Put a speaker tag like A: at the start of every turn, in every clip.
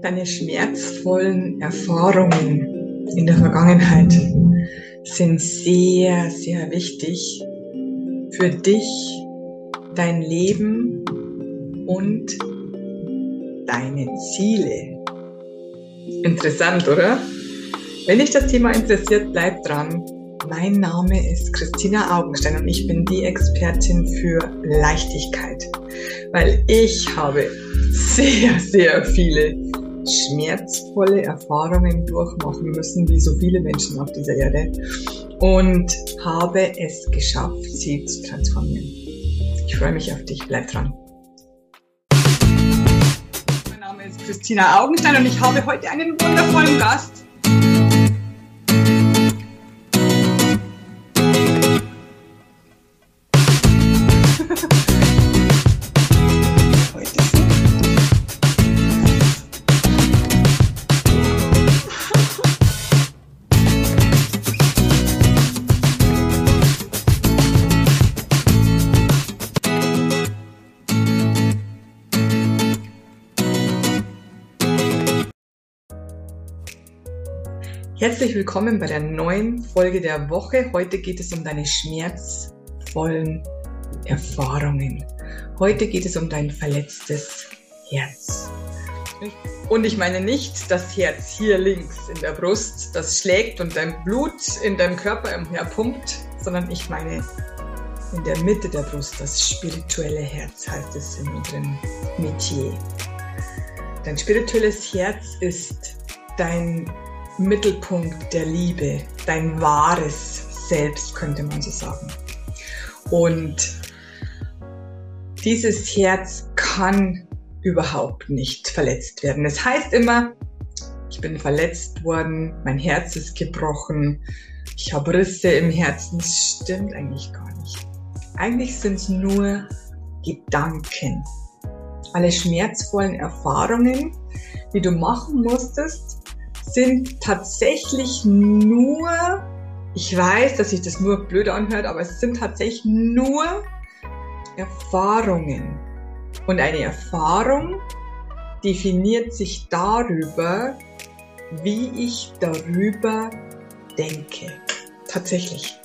A: Deine schmerzvollen Erfahrungen in der Vergangenheit sind sehr, sehr wichtig für dich, dein Leben und deine Ziele. Interessant, oder? Wenn dich das Thema interessiert, bleib dran. Mein Name ist Christina Augenstein und ich bin die Expertin für Leichtigkeit, weil ich habe sehr, sehr viele schmerzvolle Erfahrungen durchmachen müssen, wie so viele Menschen auf dieser Erde, und habe es geschafft, sie zu transformieren. Ich freue mich auf dich, bleib dran. Mein Name ist Christina Augenstein und ich habe heute einen wundervollen Gast. Herzlich willkommen bei der neuen Folge der Woche. Heute geht es um deine schmerzvollen Erfahrungen. Heute geht es um dein verletztes Herz. Und ich meine nicht das Herz hier links in der Brust, das schlägt und dein Blut in deinem Körper umherpumpt, sondern ich meine in der Mitte der Brust, das spirituelle Herz heißt es in unserem Metier. Dein spirituelles Herz ist dein Mittelpunkt der Liebe, dein wahres Selbst, könnte man so sagen. Und dieses Herz kann überhaupt nicht verletzt werden. Es heißt immer, ich bin verletzt worden, mein Herz ist gebrochen, ich habe Risse im Herzen. Das stimmt eigentlich gar nicht. Eigentlich sind es nur Gedanken. Alle schmerzvollen Erfahrungen, die du machen musstest, sind tatsächlich nur, ich weiß, dass sich das nur blöd anhört, aber es sind tatsächlich nur Erfahrungen. Und eine Erfahrung definiert sich darüber, wie ich darüber denke. Tatsächlich.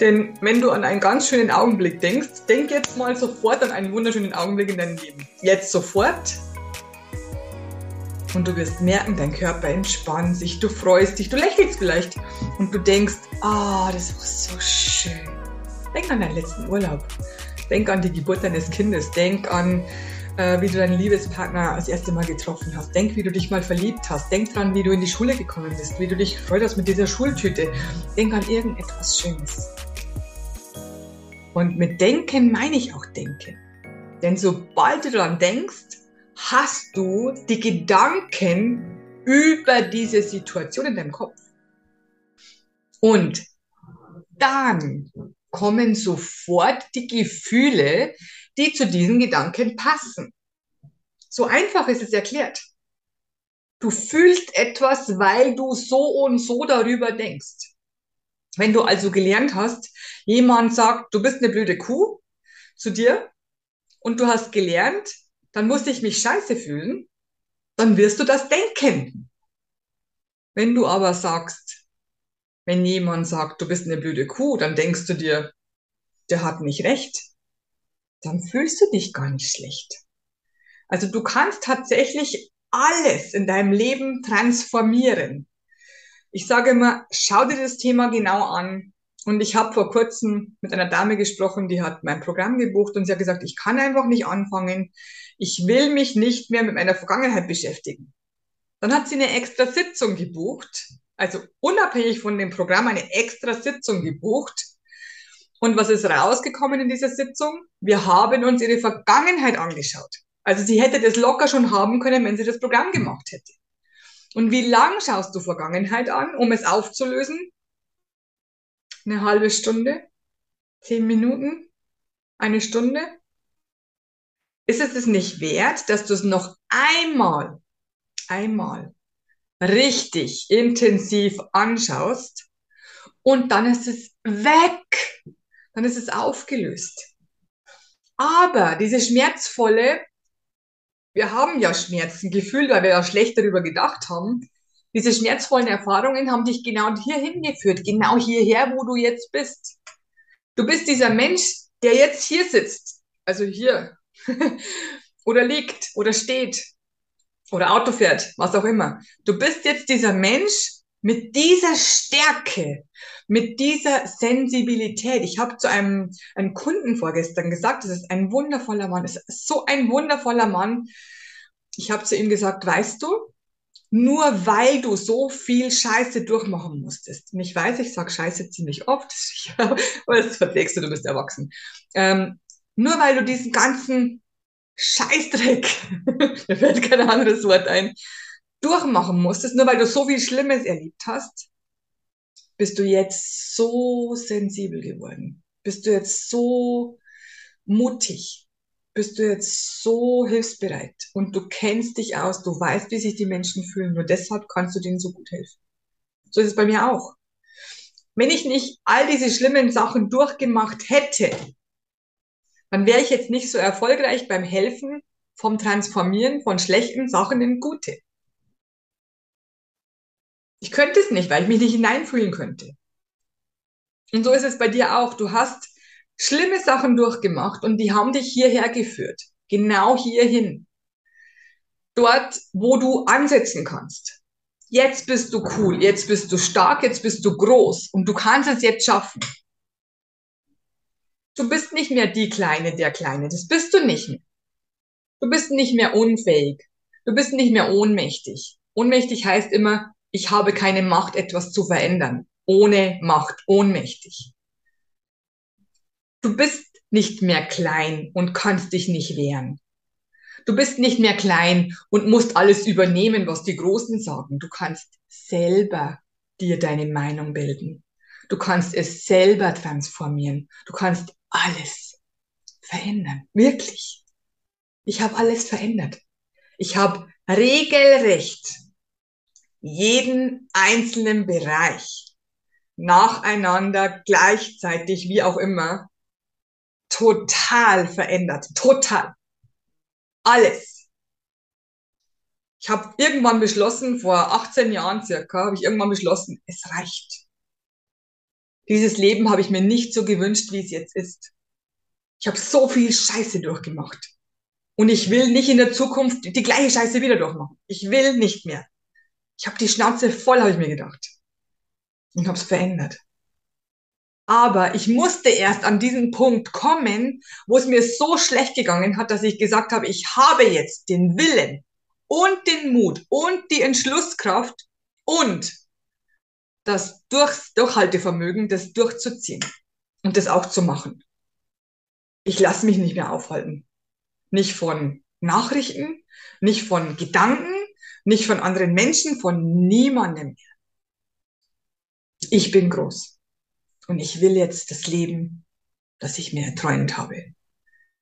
A: Denn wenn du an einen ganz schönen Augenblick denkst, denk jetzt mal sofort an einen wunderschönen Augenblick in deinem Leben. Jetzt sofort und du wirst merken, dein Körper entspannt sich, du freust dich, du lächelst vielleicht und du denkst, ah, oh, das war so schön. Denk an deinen letzten Urlaub. Denk an die Geburt deines Kindes. Denk an, äh, wie du deinen Liebespartner das erste Mal getroffen hast. Denk, wie du dich mal verliebt hast. Denk dran, wie du in die Schule gekommen bist, wie du dich gefreut hast mit dieser Schultüte. Denk an irgendetwas Schönes. Und mit Denken meine ich auch Denken. Denn sobald du daran denkst, hast du die Gedanken über diese Situation in deinem Kopf. Und dann kommen sofort die Gefühle, die zu diesen Gedanken passen. So einfach ist es erklärt. Du fühlst etwas, weil du so und so darüber denkst. Wenn du also gelernt hast, jemand sagt, du bist eine blöde Kuh zu dir und du hast gelernt, dann musste ich mich scheiße fühlen, dann wirst du das denken. Wenn du aber sagst, wenn jemand sagt, du bist eine blöde Kuh, dann denkst du dir, der hat nicht recht, dann fühlst du dich gar nicht schlecht. Also du kannst tatsächlich alles in deinem Leben transformieren. Ich sage immer, schau dir das Thema genau an. Und ich habe vor kurzem mit einer Dame gesprochen, die hat mein Programm gebucht und sie hat gesagt, ich kann einfach nicht anfangen ich will mich nicht mehr mit meiner Vergangenheit beschäftigen. Dann hat sie eine extra Sitzung gebucht, also unabhängig von dem Programm eine extra Sitzung gebucht. Und was ist rausgekommen in dieser Sitzung? Wir haben uns ihre Vergangenheit angeschaut. Also sie hätte das locker schon haben können, wenn sie das Programm gemacht hätte. Und wie lang schaust du Vergangenheit an, um es aufzulösen? Eine halbe Stunde? Zehn Minuten? Eine Stunde? ist es es nicht wert, dass du es noch einmal, einmal richtig intensiv anschaust und dann ist es weg, dann ist es aufgelöst. Aber diese schmerzvolle wir haben ja Schmerzen gefühlt, weil wir ja schlecht darüber gedacht haben. Diese schmerzvollen Erfahrungen haben dich genau hierhin geführt, genau hierher, wo du jetzt bist. Du bist dieser Mensch, der jetzt hier sitzt, also hier, oder liegt, oder steht, oder Auto fährt, was auch immer. Du bist jetzt dieser Mensch mit dieser Stärke, mit dieser Sensibilität. Ich habe zu einem, einem Kunden vorgestern gesagt, das ist ein wundervoller Mann, es ist so ein wundervoller Mann. Ich habe zu ihm gesagt, weißt du, nur weil du so viel Scheiße durchmachen musstest. Und ich weiß, ich sage Scheiße ziemlich oft, aber das verträgst du, du bist erwachsen. Ähm, nur weil du diesen ganzen Scheißdreck, mir fällt kein anderes Wort ein, durchmachen musstest, nur weil du so viel Schlimmes erlebt hast, bist du jetzt so sensibel geworden. Bist du jetzt so mutig. Bist du jetzt so hilfsbereit. Und du kennst dich aus. Du weißt, wie sich die Menschen fühlen. Nur deshalb kannst du denen so gut helfen. So ist es bei mir auch. Wenn ich nicht all diese schlimmen Sachen durchgemacht hätte, dann wäre ich jetzt nicht so erfolgreich beim Helfen vom Transformieren von schlechten Sachen in gute. Ich könnte es nicht, weil ich mich nicht hineinfühlen könnte. Und so ist es bei dir auch. Du hast schlimme Sachen durchgemacht und die haben dich hierher geführt. Genau hierhin. Dort, wo du ansetzen kannst. Jetzt bist du cool, jetzt bist du stark, jetzt bist du groß und du kannst es jetzt schaffen. Du bist nicht mehr die Kleine, der Kleine. Das bist du nicht mehr. Du bist nicht mehr unfähig. Du bist nicht mehr ohnmächtig. Ohnmächtig heißt immer, ich habe keine Macht, etwas zu verändern. Ohne Macht, ohnmächtig. Du bist nicht mehr klein und kannst dich nicht wehren. Du bist nicht mehr klein und musst alles übernehmen, was die Großen sagen. Du kannst selber dir deine Meinung bilden. Du kannst es selber transformieren. Du kannst alles verändern. Wirklich. Ich habe alles verändert. Ich habe regelrecht jeden einzelnen Bereich nacheinander, gleichzeitig, wie auch immer, total verändert. Total. Alles. Ich habe irgendwann beschlossen, vor 18 Jahren circa, habe ich irgendwann beschlossen, es reicht. Dieses Leben habe ich mir nicht so gewünscht, wie es jetzt ist. Ich habe so viel Scheiße durchgemacht. Und ich will nicht in der Zukunft die gleiche Scheiße wieder durchmachen. Ich will nicht mehr. Ich habe die Schnauze voll, habe ich mir gedacht. Und habe es verändert. Aber ich musste erst an diesen Punkt kommen, wo es mir so schlecht gegangen hat, dass ich gesagt habe, ich habe jetzt den Willen und den Mut und die Entschlusskraft und das Durch Durchhaltevermögen, das durchzuziehen und das auch zu machen. Ich lasse mich nicht mehr aufhalten. Nicht von Nachrichten, nicht von Gedanken, nicht von anderen Menschen, von niemandem mehr. Ich bin groß und ich will jetzt das Leben, das ich mir erträumt habe.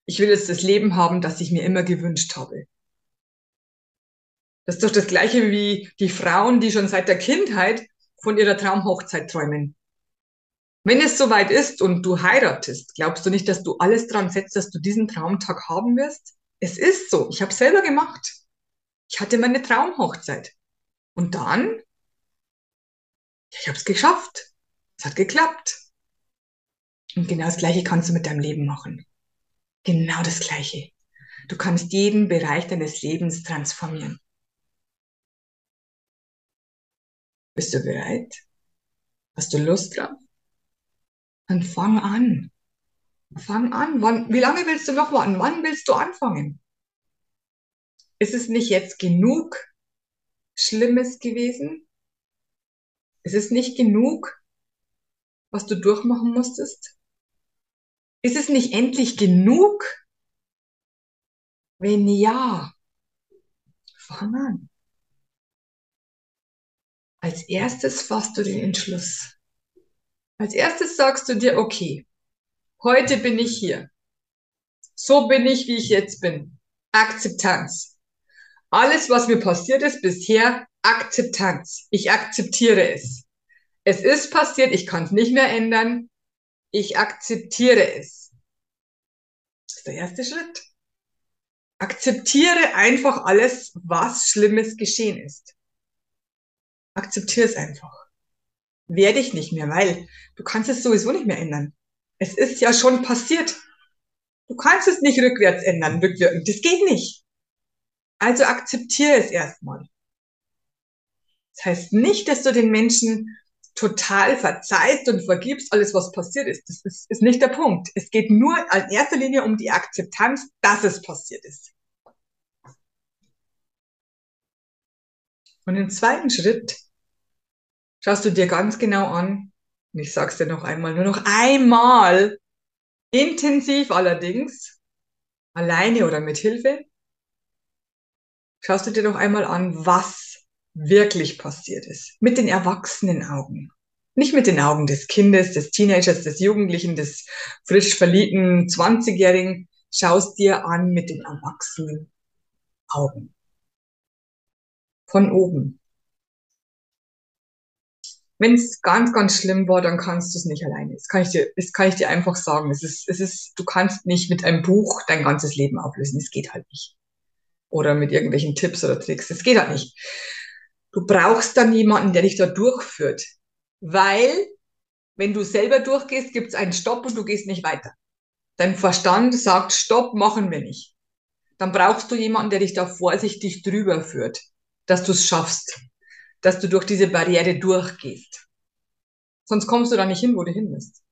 A: Ich will jetzt das Leben haben, das ich mir immer gewünscht habe. Das ist doch das Gleiche wie die Frauen, die schon seit der Kindheit von ihrer Traumhochzeit träumen. Wenn es soweit ist und du heiratest, glaubst du nicht, dass du alles dran setzt, dass du diesen Traumtag haben wirst? Es ist so. Ich habe selber gemacht. Ich hatte meine Traumhochzeit. Und dann, ich habe es geschafft. Es hat geklappt. Und genau das Gleiche kannst du mit deinem Leben machen. Genau das Gleiche. Du kannst jeden Bereich deines Lebens transformieren. Bist du bereit? Hast du Lust drauf? Dann fang an. Fang an. Wann, wie lange willst du noch warten? Wann willst du anfangen? Ist es nicht jetzt genug Schlimmes gewesen? Ist es nicht genug, was du durchmachen musstest? Ist es nicht endlich genug? Wenn ja, fang an. Als erstes fasst du den Entschluss. Als erstes sagst du dir, okay, heute bin ich hier. So bin ich, wie ich jetzt bin. Akzeptanz. Alles, was mir passiert ist bisher, Akzeptanz. Ich akzeptiere es. Es ist passiert, ich kann es nicht mehr ändern. Ich akzeptiere es. Das ist der erste Schritt. Akzeptiere einfach alles, was Schlimmes geschehen ist. Akzeptiere es einfach. Werde ich nicht mehr, weil du kannst es sowieso nicht mehr ändern. Es ist ja schon passiert. Du kannst es nicht rückwärts ändern, rückwirkend. Das geht nicht. Also akzeptiere es erstmal. Das heißt nicht, dass du den Menschen total verzeihst und vergibst alles, was passiert ist. Das ist, ist nicht der Punkt. Es geht nur in erster Linie um die Akzeptanz, dass es passiert ist. Und im zweiten Schritt schaust du dir ganz genau an, und ich sag's dir noch einmal, nur noch einmal, intensiv allerdings, alleine oder mit Hilfe, schaust du dir noch einmal an, was wirklich passiert ist. Mit den erwachsenen Augen. Nicht mit den Augen des Kindes, des Teenagers, des Jugendlichen, des frisch verliebten 20-Jährigen. Schaust dir an mit den erwachsenen Augen. Von oben. Wenn es ganz, ganz schlimm war, dann kannst du es nicht alleine. Das kann ich dir, das kann ich dir einfach sagen. Es ist, es ist, du kannst nicht mit einem Buch dein ganzes Leben auflösen. Es geht halt nicht. Oder mit irgendwelchen Tipps oder Tricks. Es geht halt nicht. Du brauchst dann jemanden, der dich da durchführt. Weil, wenn du selber durchgehst, gibt es einen Stopp und du gehst nicht weiter. Dein Verstand sagt, Stopp, machen wir nicht. Dann brauchst du jemanden, der dich da vorsichtig drüber führt, dass du es schaffst, dass du durch diese Barriere durchgehst. Sonst kommst du da nicht hin, wo du hin willst.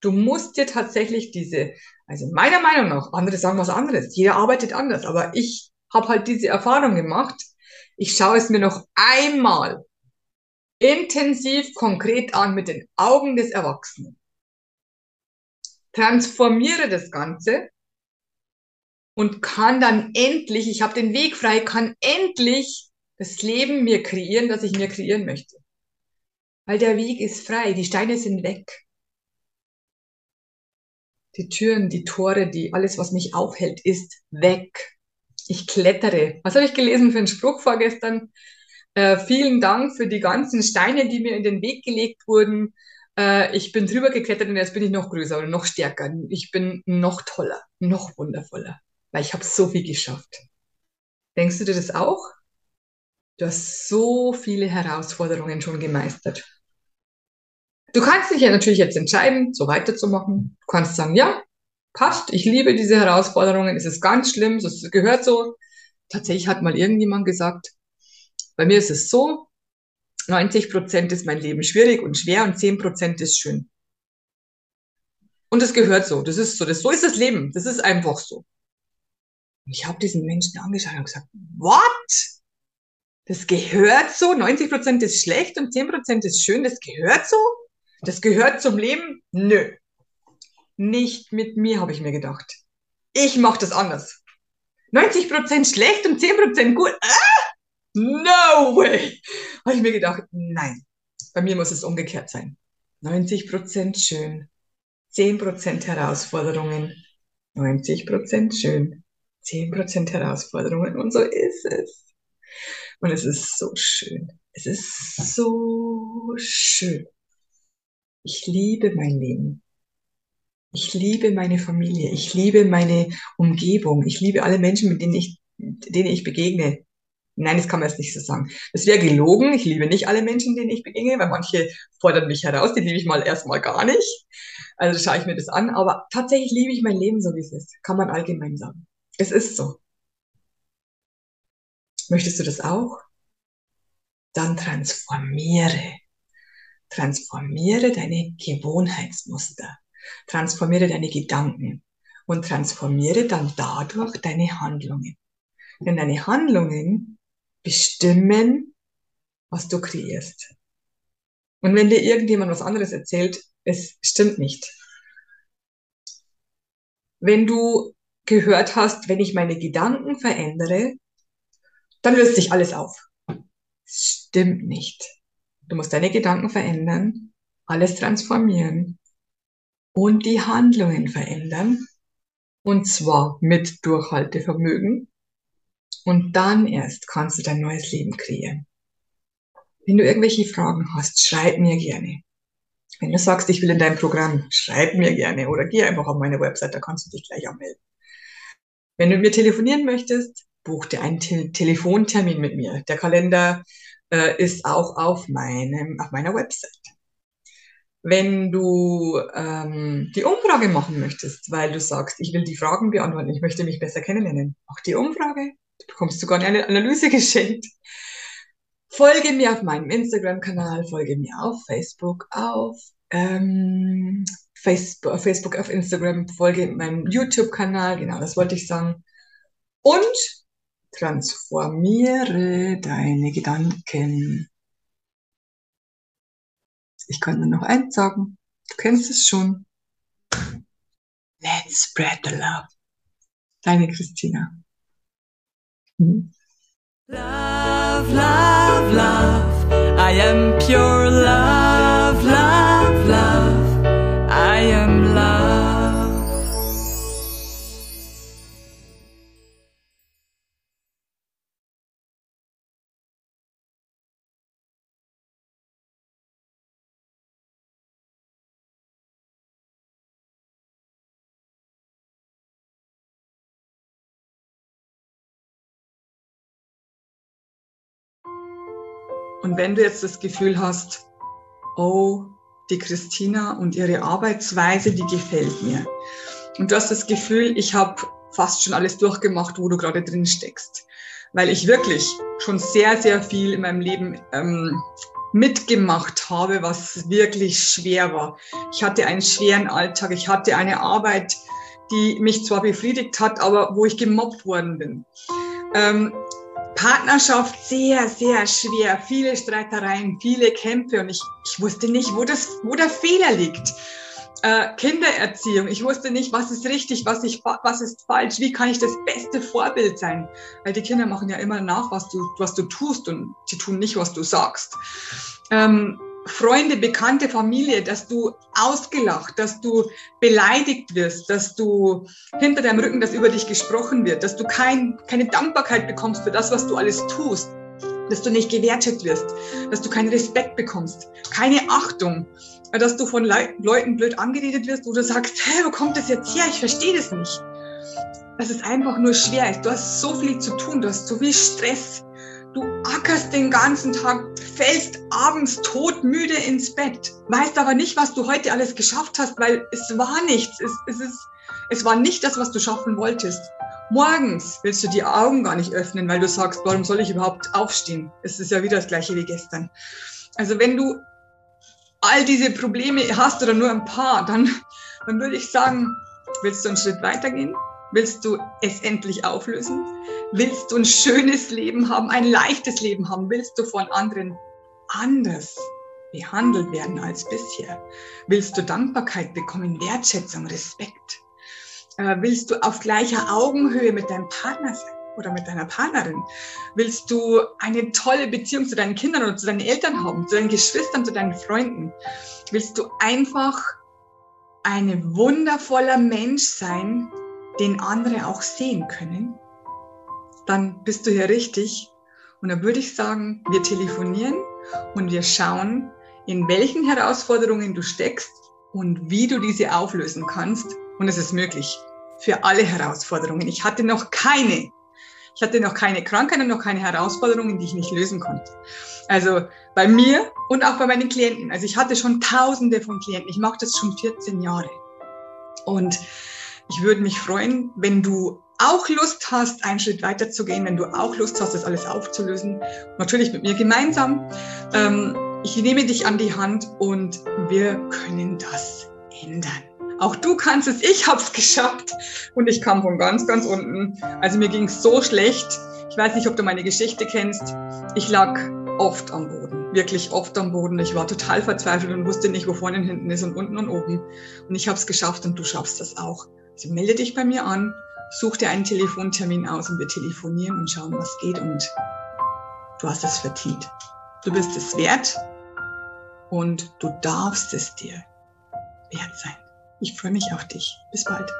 A: Du musst dir tatsächlich diese, also meiner Meinung nach, andere sagen was anderes, jeder arbeitet anders, aber ich habe halt diese Erfahrung gemacht, ich schaue es mir noch einmal intensiv konkret an mit den Augen des Erwachsenen. Transformiere das Ganze und kann dann endlich, ich habe den Weg frei, kann endlich das Leben mir kreieren, das ich mir kreieren möchte. Weil der Weg ist frei, die Steine sind weg. Die Türen, die Tore, die alles, was mich aufhält, ist weg ich klettere. Was habe ich gelesen für einen Spruch vorgestern? Äh, vielen Dank für die ganzen Steine, die mir in den Weg gelegt wurden. Äh, ich bin drüber geklettert und jetzt bin ich noch größer oder noch stärker. Ich bin noch toller, noch wundervoller, weil ich habe so viel geschafft. Denkst du dir das auch? Du hast so viele Herausforderungen schon gemeistert. Du kannst dich ja natürlich jetzt entscheiden, so weiterzumachen. Du kannst sagen, ja, passt. Ich liebe diese Herausforderungen. Es ist ganz schlimm. Es gehört so. Tatsächlich hat mal irgendjemand gesagt, bei mir ist es so, 90 Prozent ist mein Leben schwierig und schwer und 10 Prozent ist schön. Und das gehört so. Das ist so. Das, so ist das Leben. Das ist einfach so. Und ich habe diesen Menschen angeschaut und gesagt, what? Das gehört so? 90 Prozent ist schlecht und 10 Prozent ist schön. Das gehört so? Das gehört zum Leben? Nö nicht mit mir, habe ich mir gedacht. Ich mache das anders. 90% schlecht und 10% gut. Ah! No way! Habe ich mir gedacht, nein, bei mir muss es umgekehrt sein. 90% schön, 10% Herausforderungen, 90% schön, 10% Herausforderungen und so ist es. Und es ist so schön. Es ist so schön. Ich liebe mein Leben. Ich liebe meine Familie. Ich liebe meine Umgebung. Ich liebe alle Menschen, mit denen ich, denen ich begegne. Nein, das kann man jetzt nicht so sagen. Das wäre gelogen. Ich liebe nicht alle Menschen, denen ich begegne, weil manche fordern mich heraus. Die liebe ich mal erstmal gar nicht. Also schaue ich mir das an. Aber tatsächlich liebe ich mein Leben so, wie es ist. Kann man allgemein sagen. Es ist so. Möchtest du das auch? Dann transformiere. Transformiere deine Gewohnheitsmuster. Transformiere deine Gedanken und transformiere dann dadurch deine Handlungen. Denn deine Handlungen bestimmen, was du kreierst. Und wenn dir irgendjemand was anderes erzählt, es stimmt nicht. Wenn du gehört hast, wenn ich meine Gedanken verändere, dann löst sich alles auf. Stimmt nicht. Du musst deine Gedanken verändern, alles transformieren und die Handlungen verändern. Und zwar mit Durchhaltevermögen. Und dann erst kannst du dein neues Leben kreieren. Wenn du irgendwelche Fragen hast, schreib mir gerne. Wenn du sagst, ich will in dein Programm, schreib mir gerne oder geh einfach auf meine Website, da kannst du dich gleich anmelden. Wenn du mit mir telefonieren möchtest, buch dir einen Te Telefontermin mit mir. Der Kalender äh, ist auch auf, meinem, auf meiner Website. Wenn du ähm, die Umfrage machen möchtest, weil du sagst, ich will die Fragen beantworten, ich möchte mich besser kennenlernen, auch die Umfrage, du bekommst sogar eine Analyse geschenkt. Folge mir auf meinem Instagram-Kanal, folge mir auf Facebook, auf ähm, Facebook, auf Facebook, auf Instagram, folge meinem YouTube-Kanal, genau, das wollte ich sagen. Und transformiere deine Gedanken. Ich kann nur noch eins sagen, du kennst es schon. Let's spread the love. Deine Christina.
B: Mhm. Love, love, love. I am pure love,
A: Und wenn du jetzt das Gefühl hast, oh, die Christina und ihre Arbeitsweise, die gefällt mir. Und du hast das Gefühl, ich habe fast schon alles durchgemacht, wo du gerade drin steckst. Weil ich wirklich schon sehr, sehr viel in meinem Leben ähm, mitgemacht habe, was wirklich schwer war. Ich hatte einen schweren Alltag, ich hatte eine Arbeit, die mich zwar befriedigt hat, aber wo ich gemobbt worden bin. Ähm, Partnerschaft sehr, sehr schwer, viele Streitereien, viele Kämpfe und ich, ich wusste nicht, wo, das, wo der Fehler liegt. Äh, Kindererziehung, ich wusste nicht, was ist richtig, was, ich, was ist falsch, wie kann ich das beste Vorbild sein. Weil die Kinder machen ja immer nach, was du, was du tust und sie tun nicht, was du sagst. Ähm, Freunde, Bekannte, Familie, dass du ausgelacht, dass du beleidigt wirst, dass du hinter deinem Rücken, dass über dich gesprochen wird, dass du kein, keine Dankbarkeit bekommst für das, was du alles tust, dass du nicht gewertet wirst, dass du keinen Respekt bekommst, keine Achtung, dass du von Le Leuten blöd angeredet wirst, du sagst, hä, wo kommt das jetzt her? Ich verstehe das nicht. Dass es einfach nur schwer ist. Du hast so viel zu tun, du hast so viel Stress Du ackerst den ganzen Tag, fällst abends todmüde ins Bett, weißt aber nicht, was du heute alles geschafft hast, weil es war nichts. Es, es, ist, es war nicht das, was du schaffen wolltest. Morgens willst du die Augen gar nicht öffnen, weil du sagst, warum soll ich überhaupt aufstehen? Es ist ja wieder das gleiche wie gestern. Also wenn du all diese Probleme hast oder nur ein paar, dann, dann würde ich sagen, willst du einen Schritt weitergehen? Willst du es endlich auflösen? Willst du ein schönes Leben haben, ein leichtes Leben haben? Willst du von anderen anders behandelt werden als bisher? Willst du Dankbarkeit bekommen, Wertschätzung, Respekt? Äh, willst du auf gleicher Augenhöhe mit deinem Partner sein oder mit deiner Partnerin? Willst du eine tolle Beziehung zu deinen Kindern oder zu deinen Eltern haben, zu deinen Geschwistern, zu deinen Freunden? Willst du einfach ein wundervoller Mensch sein, den andere auch sehen können? dann bist du hier richtig. Und dann würde ich sagen, wir telefonieren und wir schauen, in welchen Herausforderungen du steckst und wie du diese auflösen kannst. Und es ist möglich für alle Herausforderungen. Ich hatte noch keine. Ich hatte noch keine Krankheit und noch keine Herausforderungen, die ich nicht lösen konnte. Also bei mir und auch bei meinen Klienten. Also ich hatte schon tausende von Klienten. Ich mache das schon 14 Jahre. Und ich würde mich freuen, wenn du auch Lust hast, einen Schritt weiter zu gehen, wenn du auch Lust hast, das alles aufzulösen, natürlich mit mir gemeinsam. Ähm, ich nehme dich an die Hand und wir können das ändern. Auch du kannst es, ich habe es geschafft und ich kam von ganz, ganz unten. Also mir ging es so schlecht. Ich weiß nicht, ob du meine Geschichte kennst. Ich lag oft am Boden, wirklich oft am Boden. Ich war total verzweifelt und wusste nicht, wo vorne und hinten ist und unten und oben. Und ich habe es geschafft und du schaffst das auch. Also melde dich bei mir an such dir einen Telefontermin aus und wir telefonieren und schauen, was geht und du hast es verdient. Du bist es wert und du darfst es dir wert sein. Ich freue mich auf dich. Bis bald.